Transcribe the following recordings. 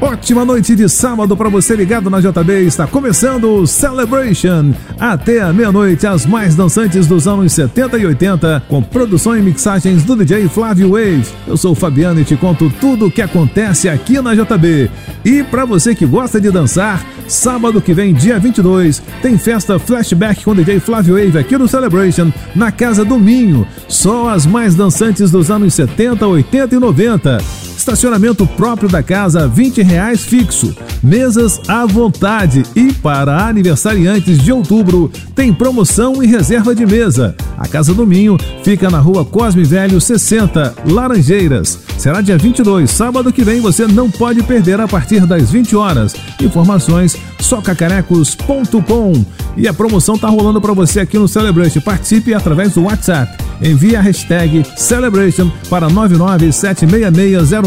Ótima noite de sábado para você ligado na JB. Está começando o Celebration. Até a meia-noite, as mais dançantes dos anos 70 e 80, com produção e mixagens do DJ Flávio Wave. Eu sou o Fabiano e te conto tudo o que acontece aqui na JB. E para você que gosta de dançar, Sábado que vem, dia 22, tem festa flashback com DJ Flávio Wave aqui no Celebration, na Casa do Minho. Só as mais dançantes dos anos 70, 80 e 90. Estacionamento próprio da casa, 20 reais fixo. Mesas à vontade. E para aniversariantes de outubro, tem promoção e reserva de mesa. A Casa do Minho fica na rua Cosme Velho 60, Laranjeiras. Será dia 22, sábado que vem, você não pode perder a partir das 20 horas. Informações socacarecos.com. E a promoção tá rolando para você aqui no Celebration. Participe através do WhatsApp. Envie a hashtag Celebration para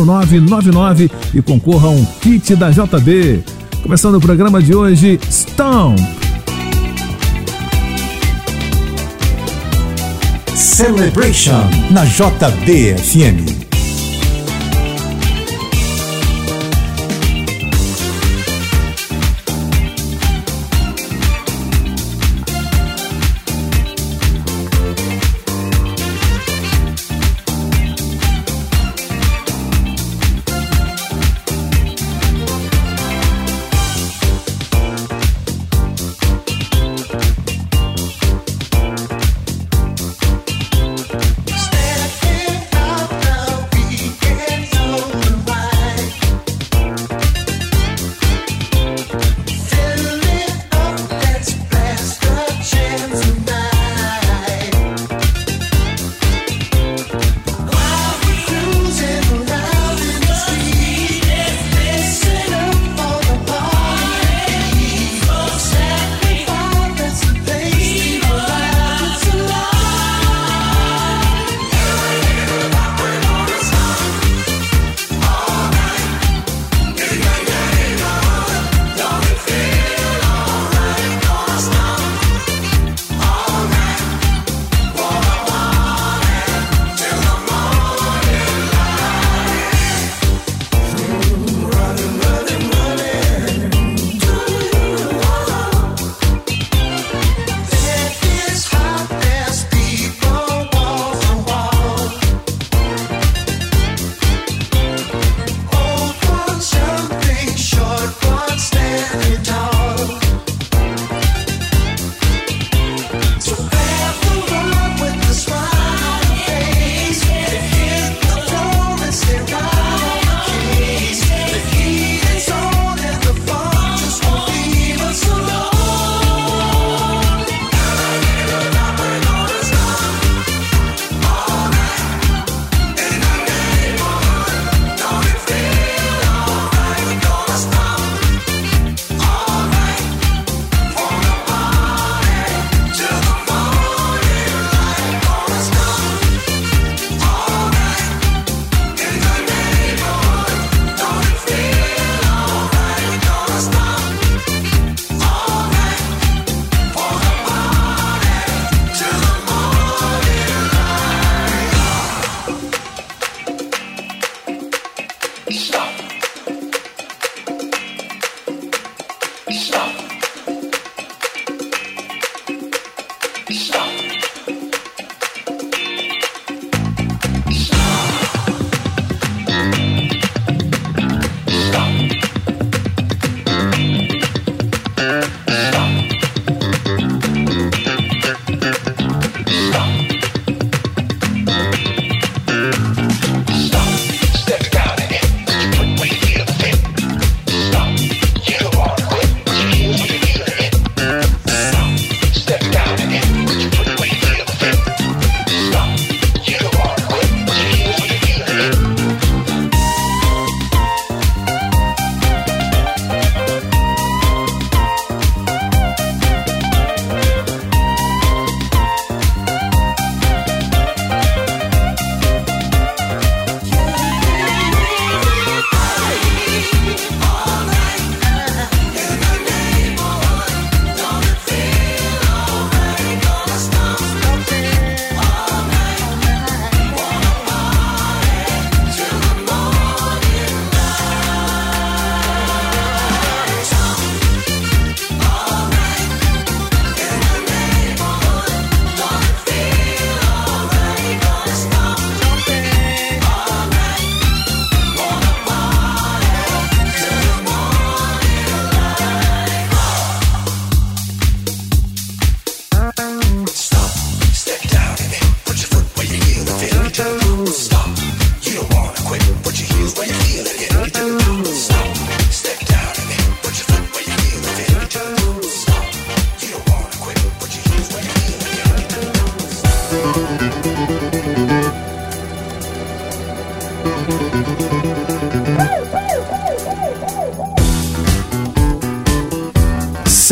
997660999 e concorra a um kit da JB. Começando o programa de hoje, Stomp. Celebration na JBFM.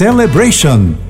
Celebration.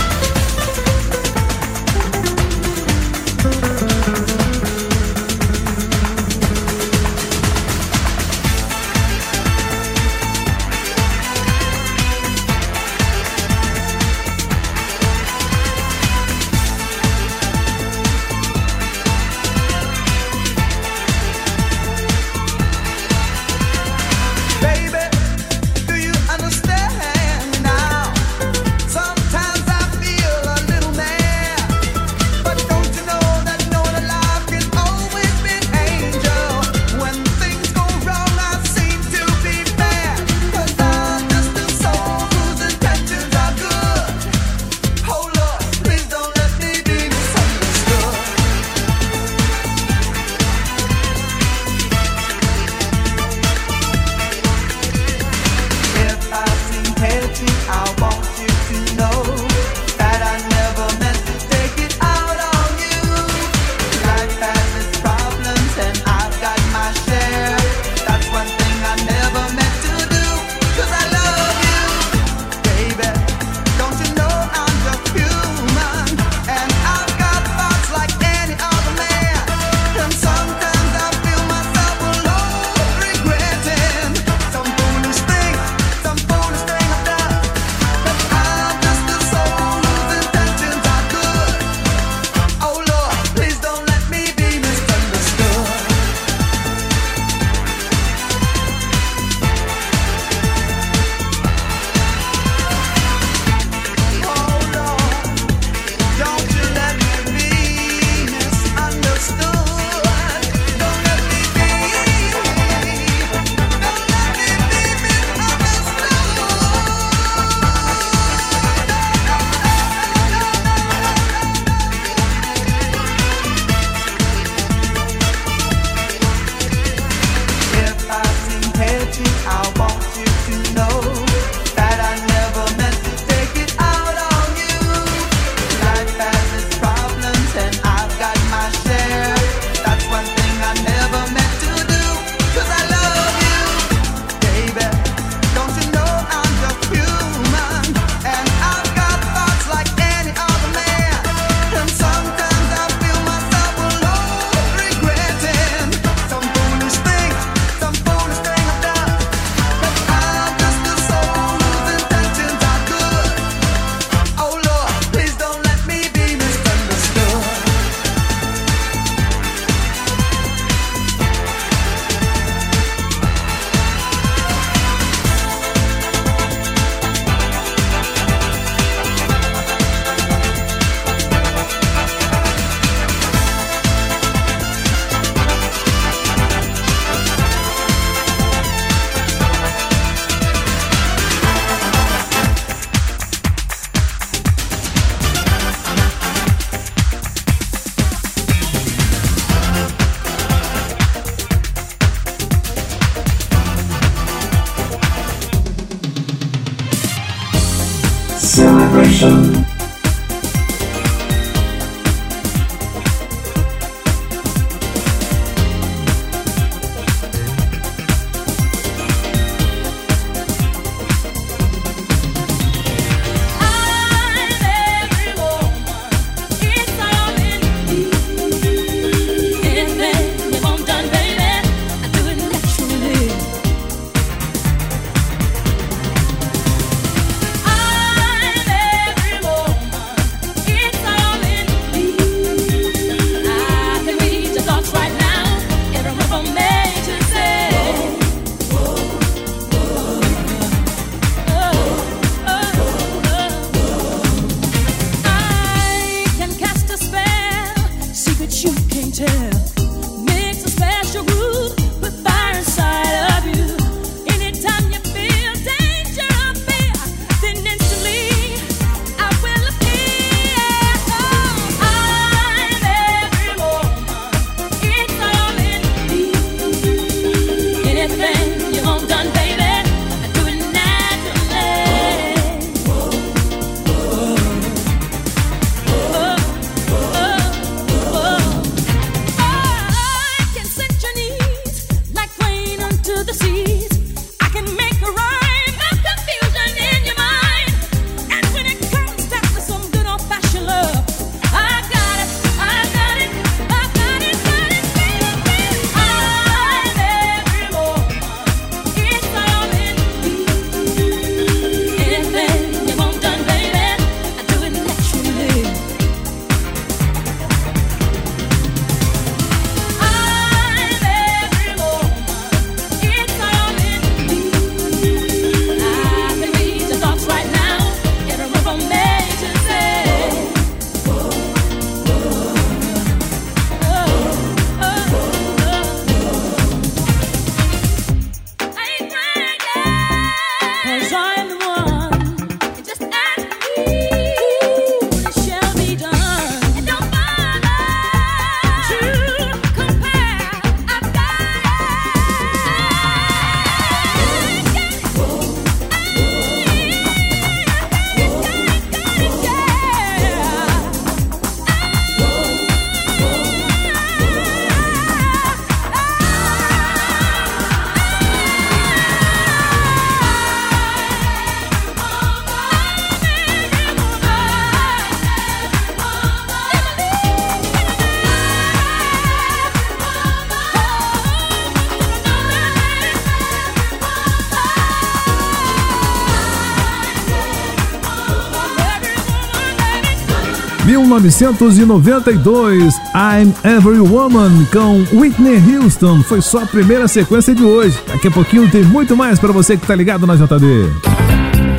1992, I'm Every Woman com Whitney Houston. Foi só a primeira sequência de hoje. Daqui a pouquinho tem muito mais pra você que tá ligado na JB.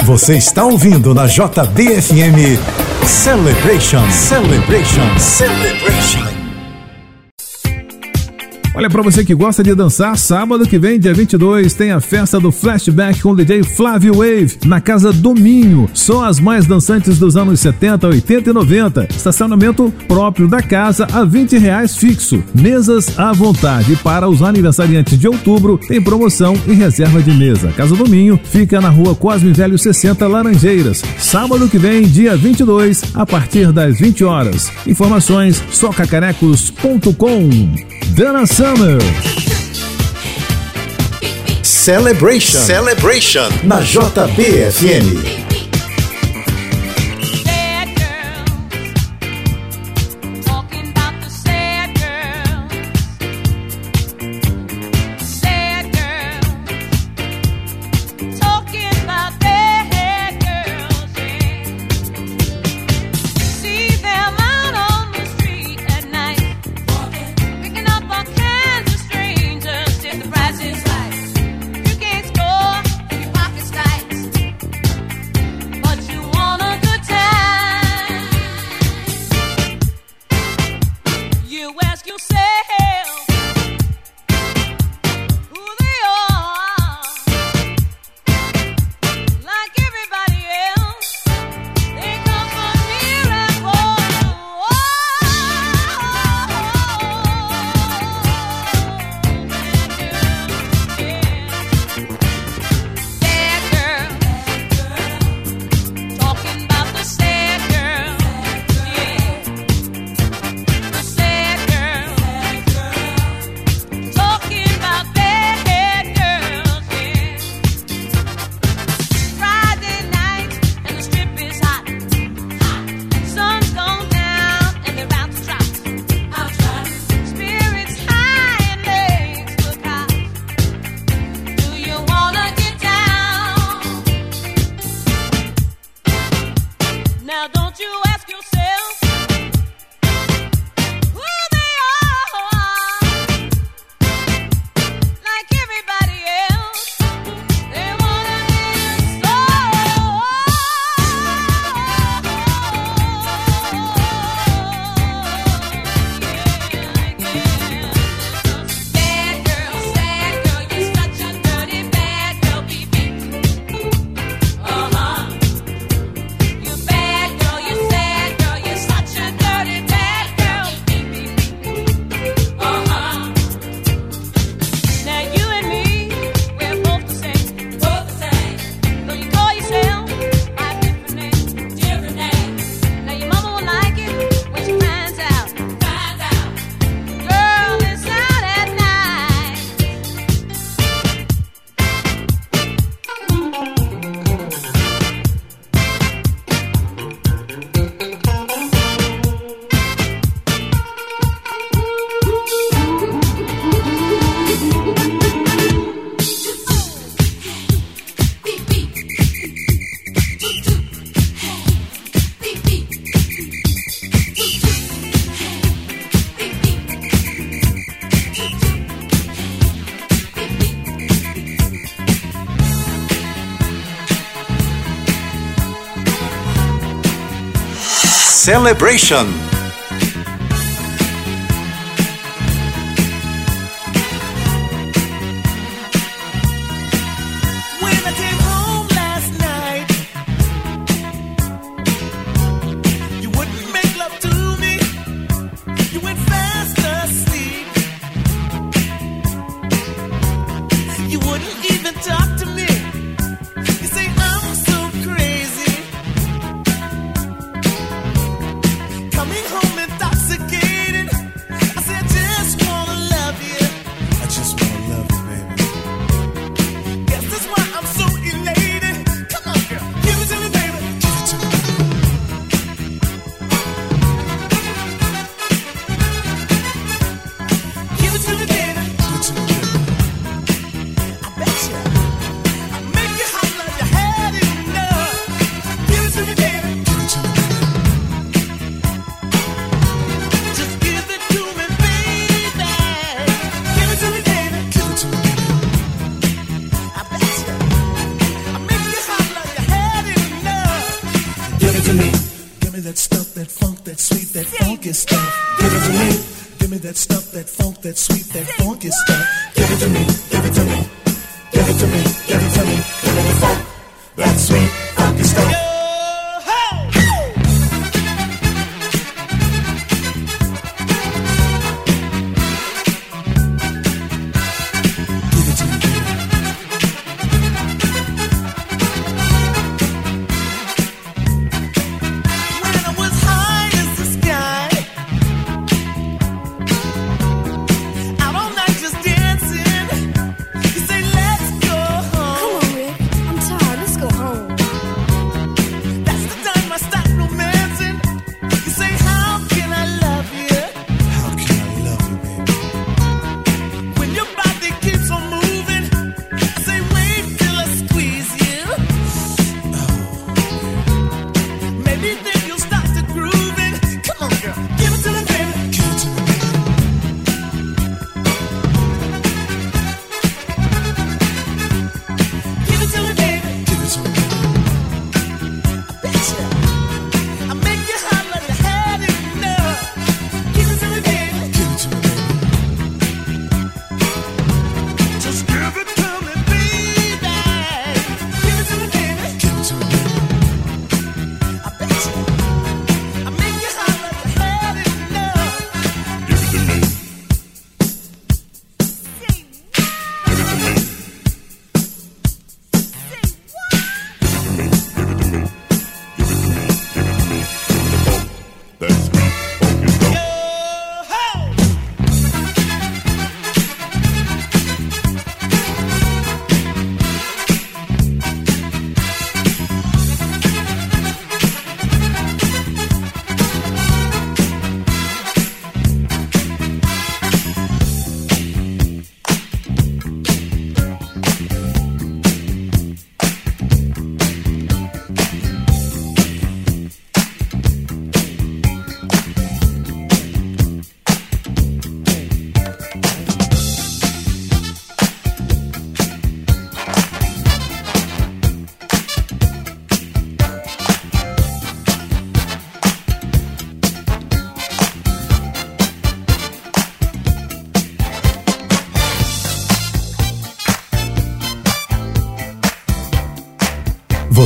Você está ouvindo na JBFM Celebration. Celebration. Celebration. Olha pra você que gosta de dançar, sábado que vem, dia 22, tem a festa do Flashback com o DJ Flávio Wave na Casa Dominho. Só as mais dançantes dos anos 70, 80 e 90. Estacionamento próprio da casa a 20 reais fixo. Mesas à vontade. Para os aniversariantes de outubro, tem promoção e reserva de mesa. Casa Dominho fica na rua Cosme Velho 60 Laranjeiras. Sábado que vem, dia 22, a partir das 20 horas. Informações socacarecos.com. Dana Summer. Celebration. Celebration. Na JBFM. Celebration. That funk, that sweet,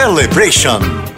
Celebration.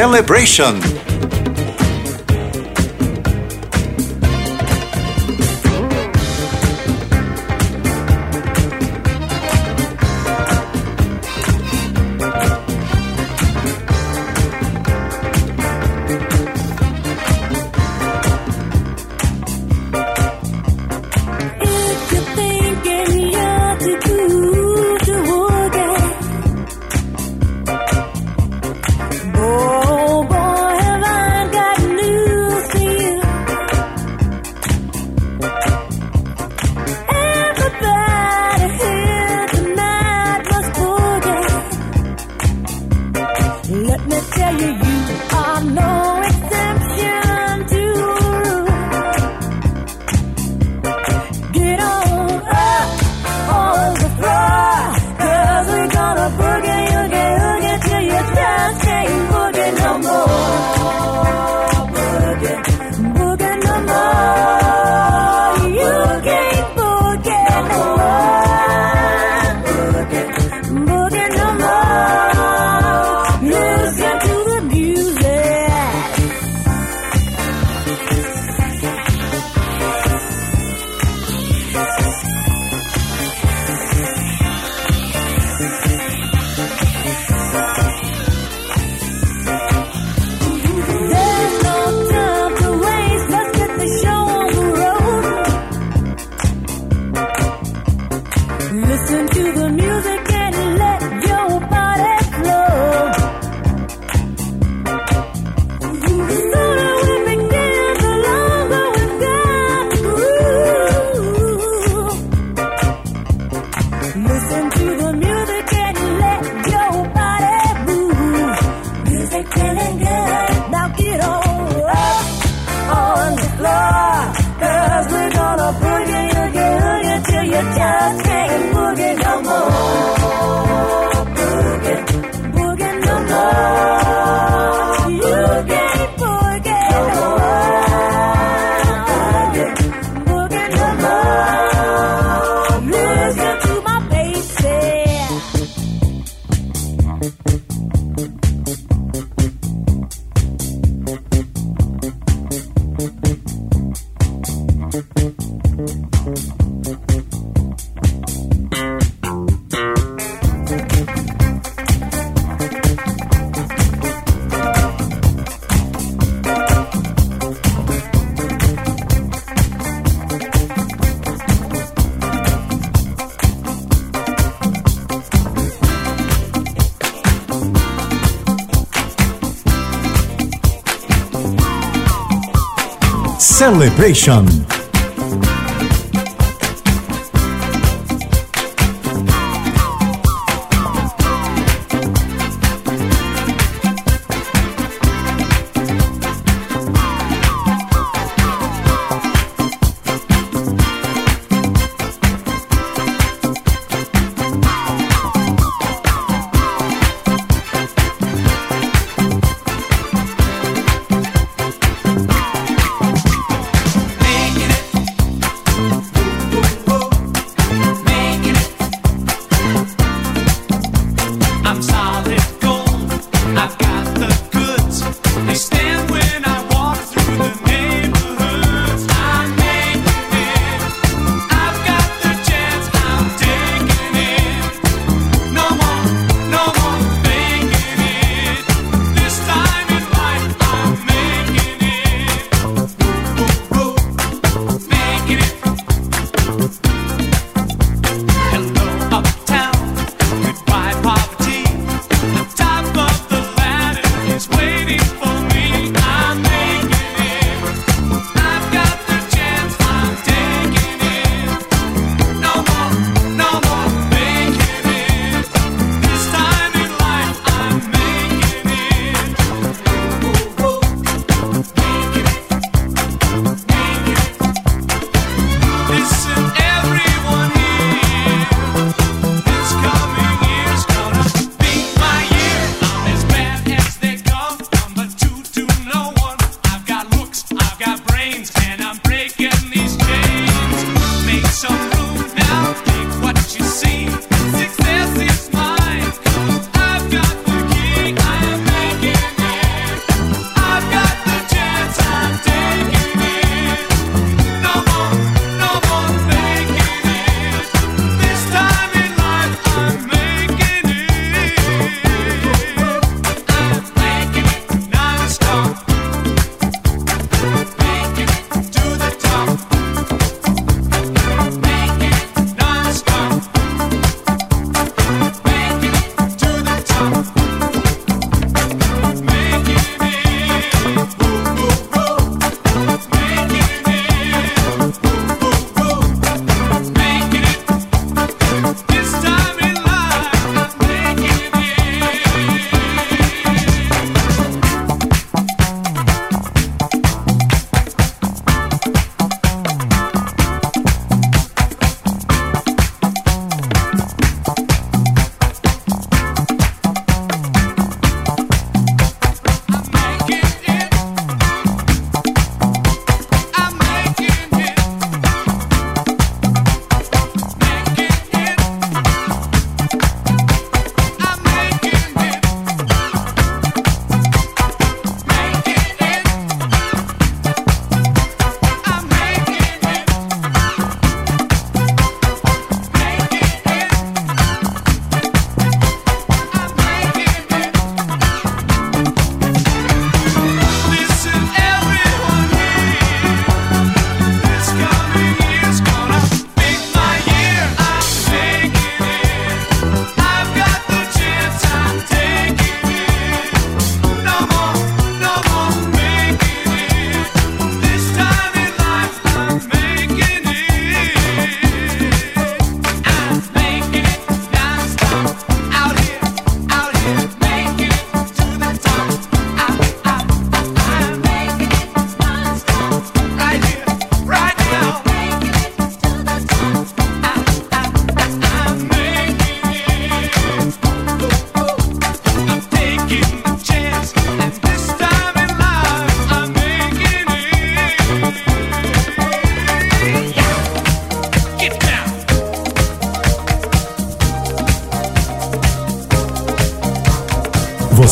Celebration. Celebration.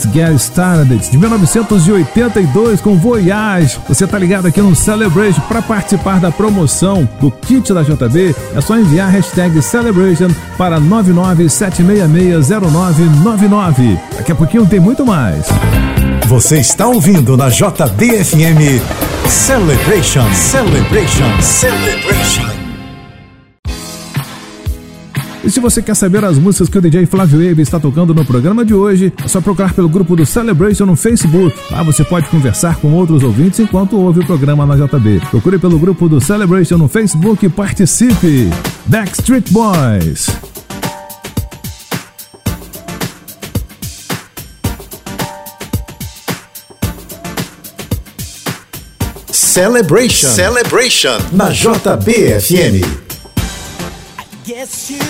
Let's Get Started, de 1982, com Voyage. Você tá ligado aqui no Celebration para participar da promoção do kit da JB? É só enviar a hashtag Celebration para 997660999. Daqui a pouquinho tem muito mais. Você está ouvindo na JBFM Celebration, Celebration, Celebration. E se você quer saber as músicas que o DJ Flávio Ebe está tocando no programa de hoje, é só procurar pelo grupo do Celebration no Facebook. Lá você pode conversar com outros ouvintes enquanto ouve o programa na JB. Procure pelo grupo do Celebration no Facebook e participe! Backstreet Boys! Celebration. Celebration na JBFM. I guess you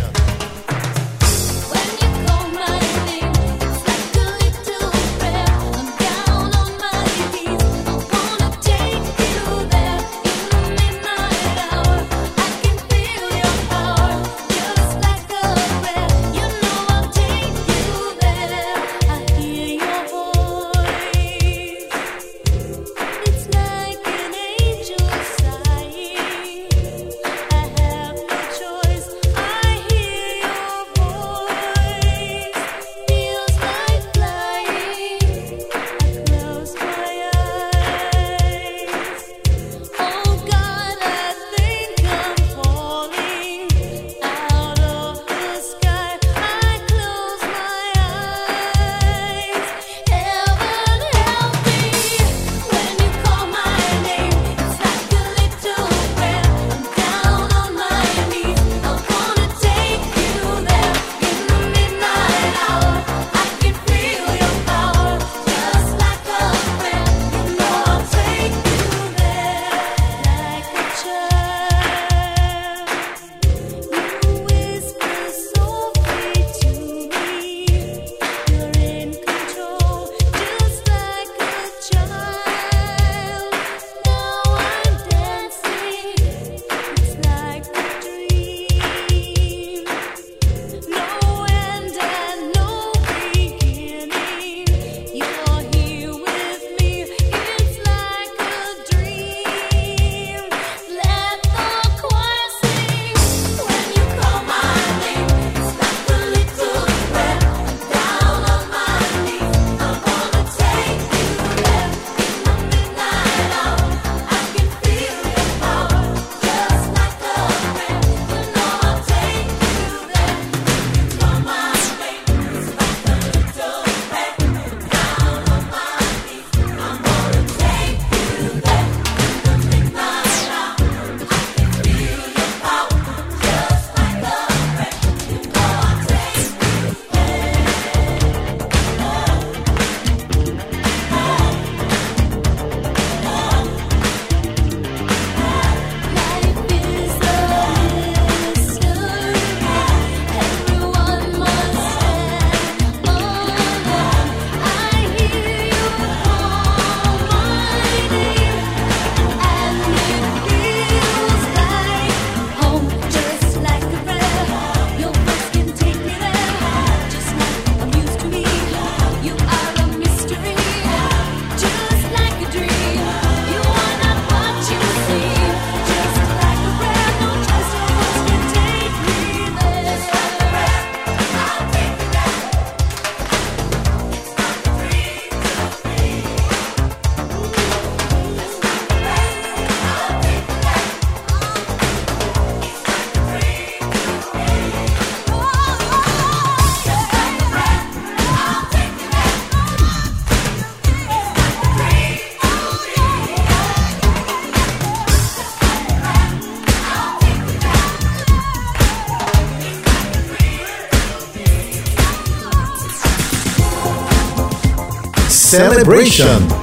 Celebration.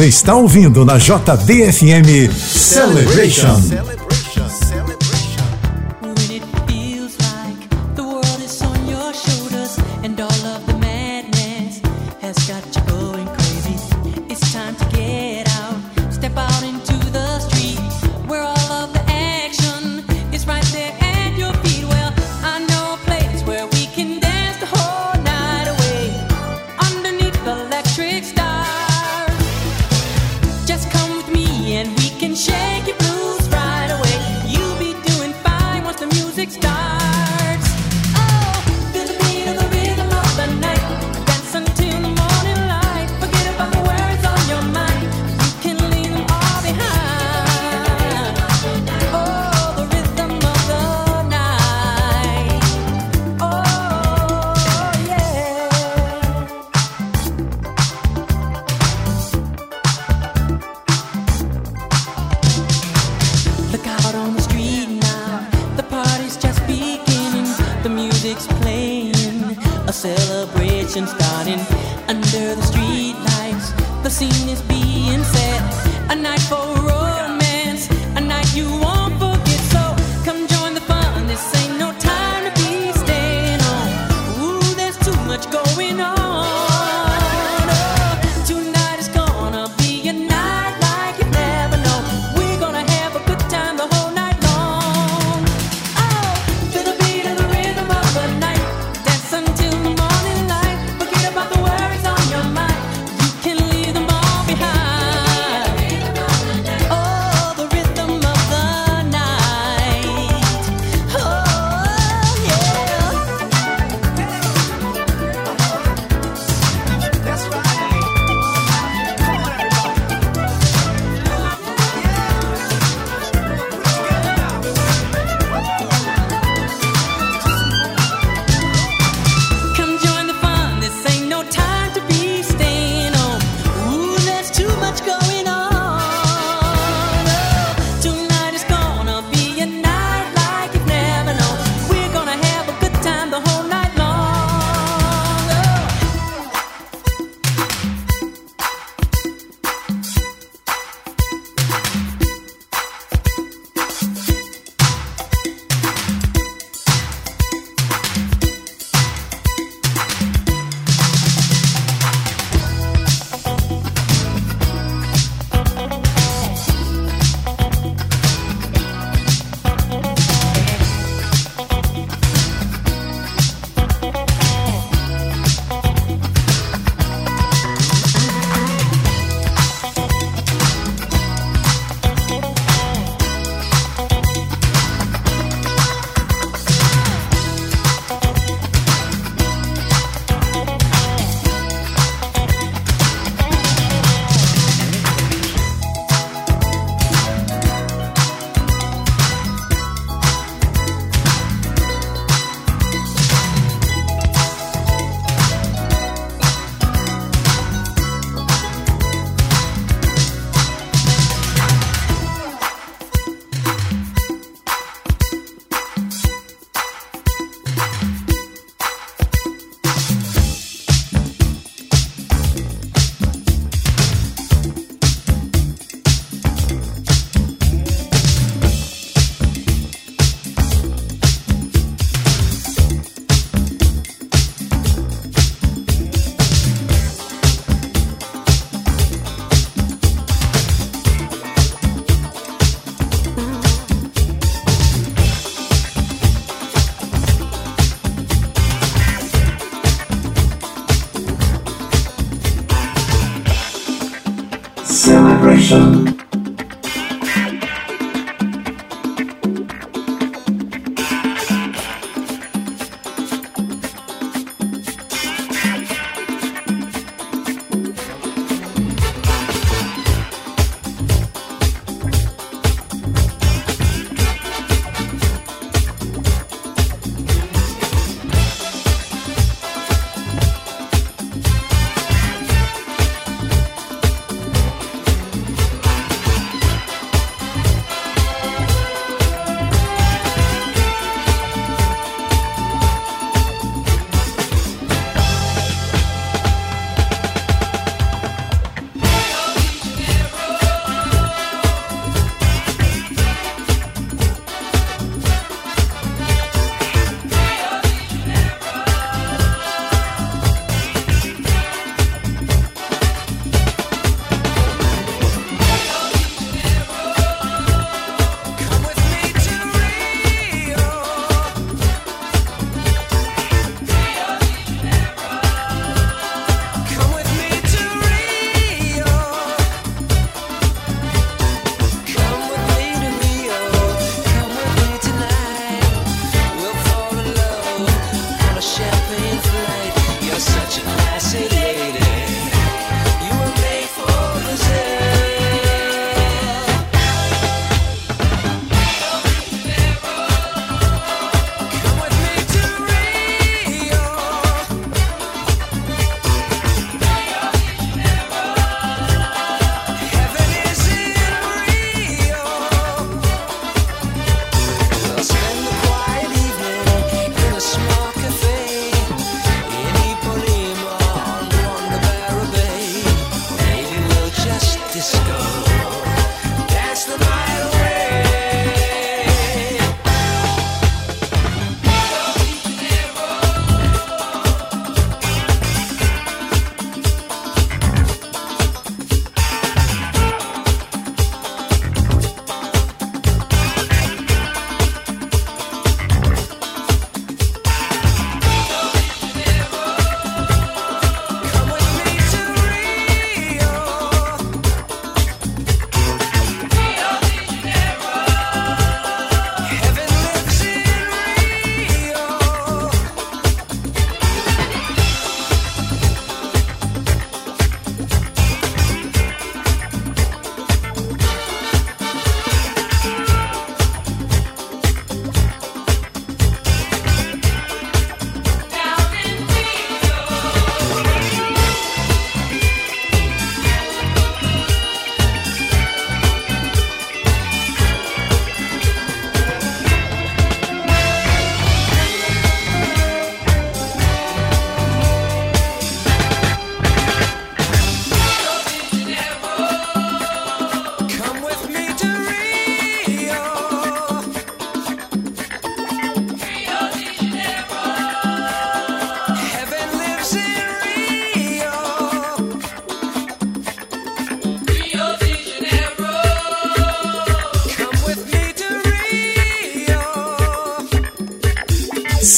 Você está ouvindo na JBFM Celebration. Celebration.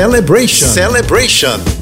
Celebration. Celebration.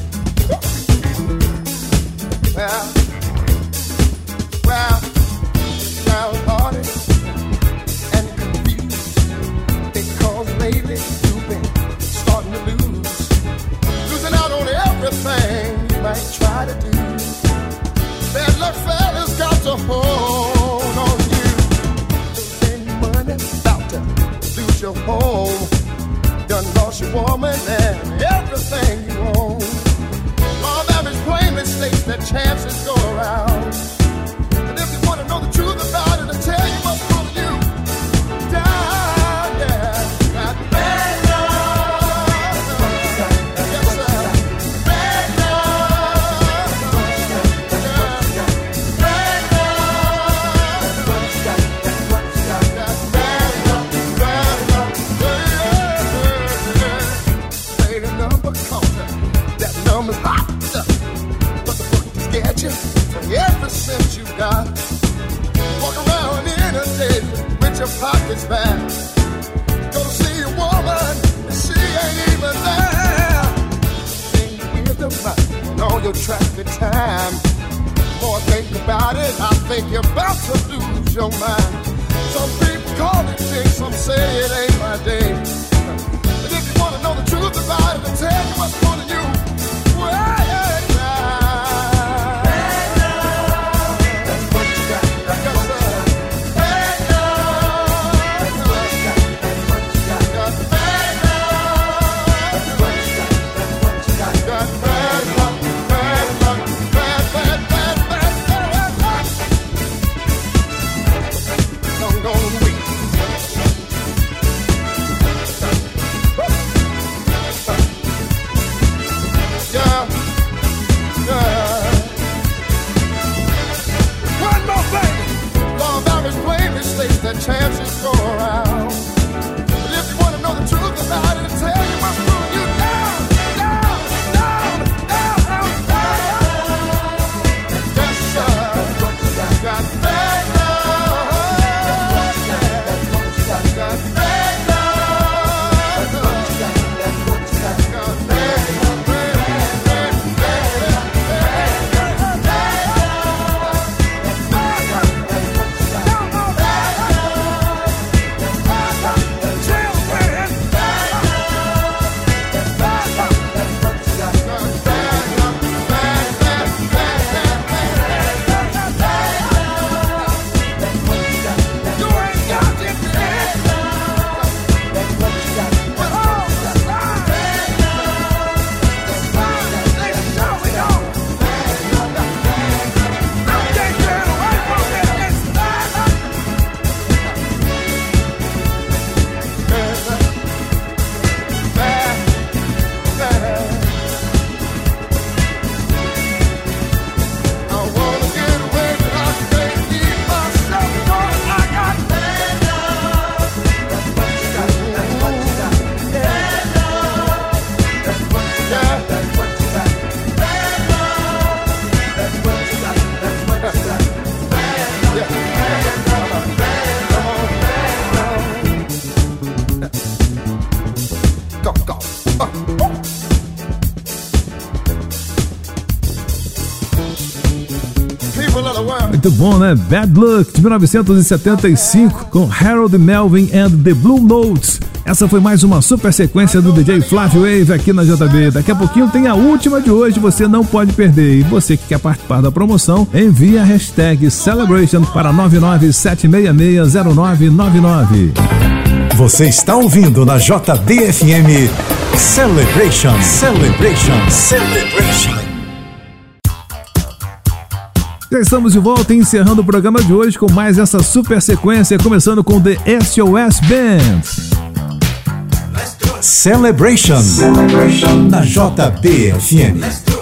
Muito bom, né? Bad Luck, de 1975, com Harold Melvin and the Blue Notes. Essa foi mais uma super sequência do DJ Flávio Wave aqui na JB. Daqui a pouquinho tem a última de hoje, você não pode perder. E você que quer participar da promoção, envie a hashtag Celebration para 997660999. Você está ouvindo na JBFM Celebration, Celebration, Celebration. Já estamos de volta encerrando o programa de hoje com mais essa super sequência, começando com The SOS Band. Celebration, Celebration. na JBFM.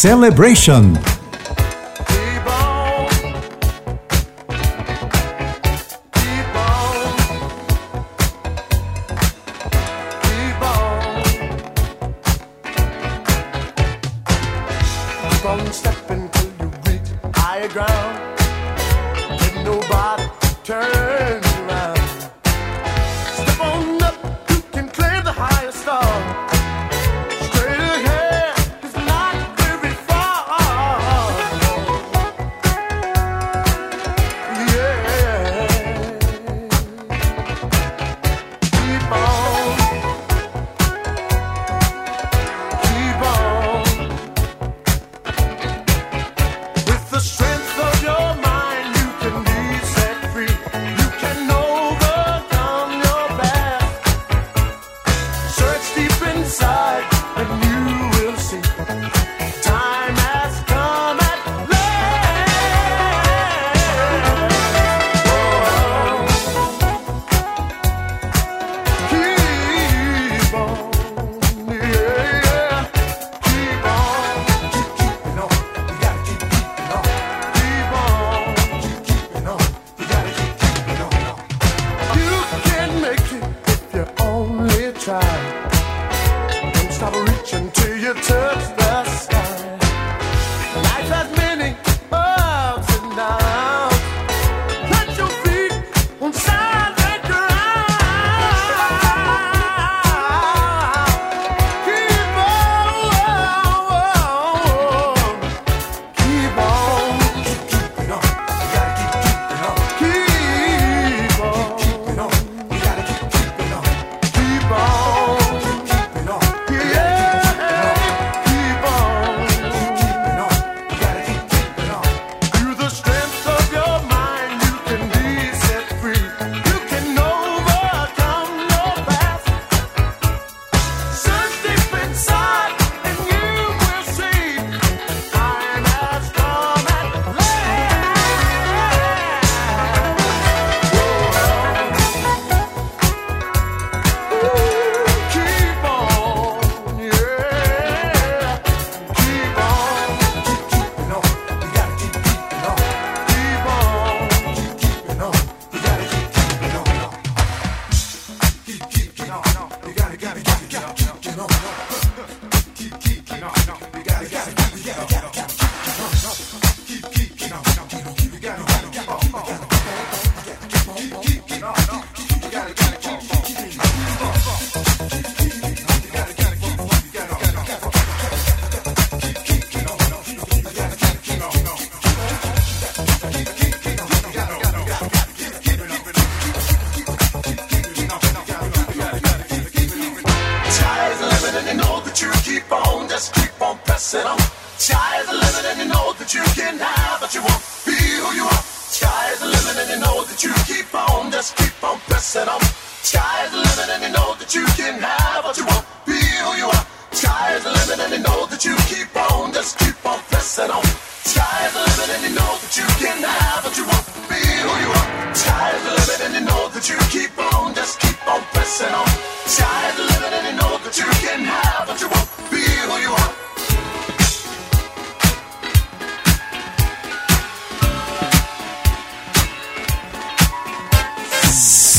Celebration.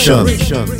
Celebration.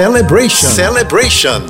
Celebration. Celebration.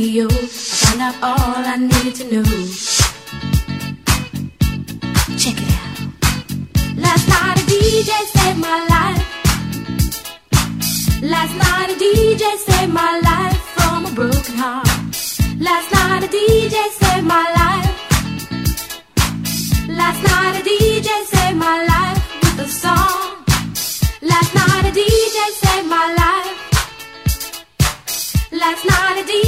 I found out all I needed to know. Check it out. Last night a DJ saved my life. Last night a DJ saved my life from a broken heart. Last night a DJ saved my life. Last night a DJ saved my life with a song. Last night a DJ saved my life. Last night a DJ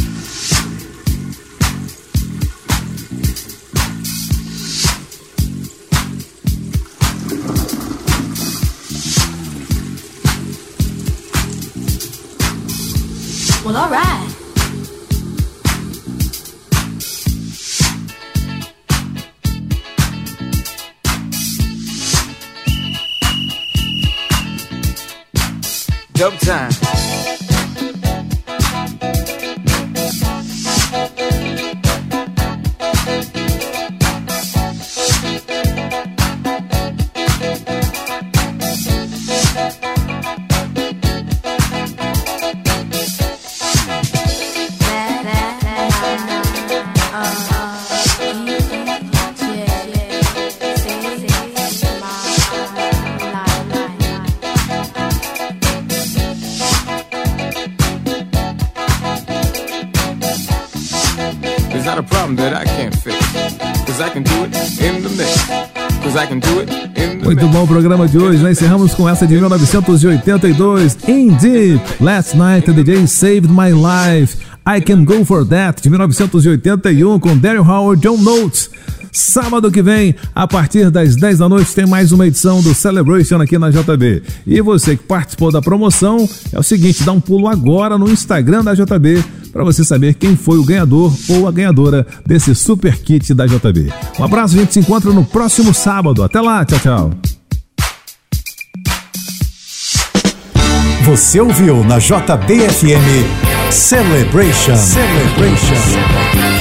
Well, alright. Dub time. Muito bom o programa de hoje, né? Encerramos com essa de 1982. In Deep, Last Night the DJ Saved My Life. I Can Go For That, de 1981, com Daryl Howard John Notes. Sábado que vem, a partir das 10 da noite, tem mais uma edição do Celebration aqui na JB. E você que participou da promoção, é o seguinte, dá um pulo agora no Instagram da JB para você saber quem foi o ganhador ou a ganhadora desse super kit da JB. Um abraço, a gente se encontra no próximo sábado. Até lá, tchau, tchau. Você ouviu na JBFM Celebration. Celebration.